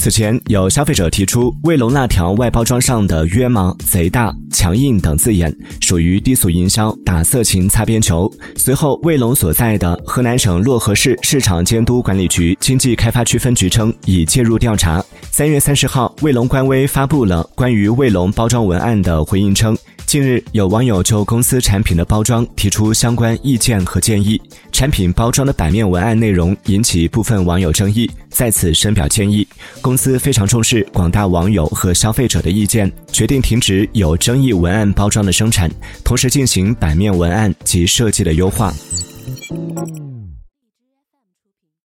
此前有消费者提出，卫龙辣条外包装上的“约吗”“贼大”“强硬”等字眼属于低俗营销、打色情擦边球。随后，卫龙所在的河南省漯河市市场监督管理局经济开发区分局称已介入调查。三月三十号，卫龙官微发布了关于卫龙包装文案的回应称。近日，有网友就公司产品的包装提出相关意见和建议。产品包装的版面文案内容引起部分网友争议，在此深表歉意。公司非常重视广大网友和消费者的意见，决定停止有争议文案包装的生产，同时进行版面文案及设计的优化。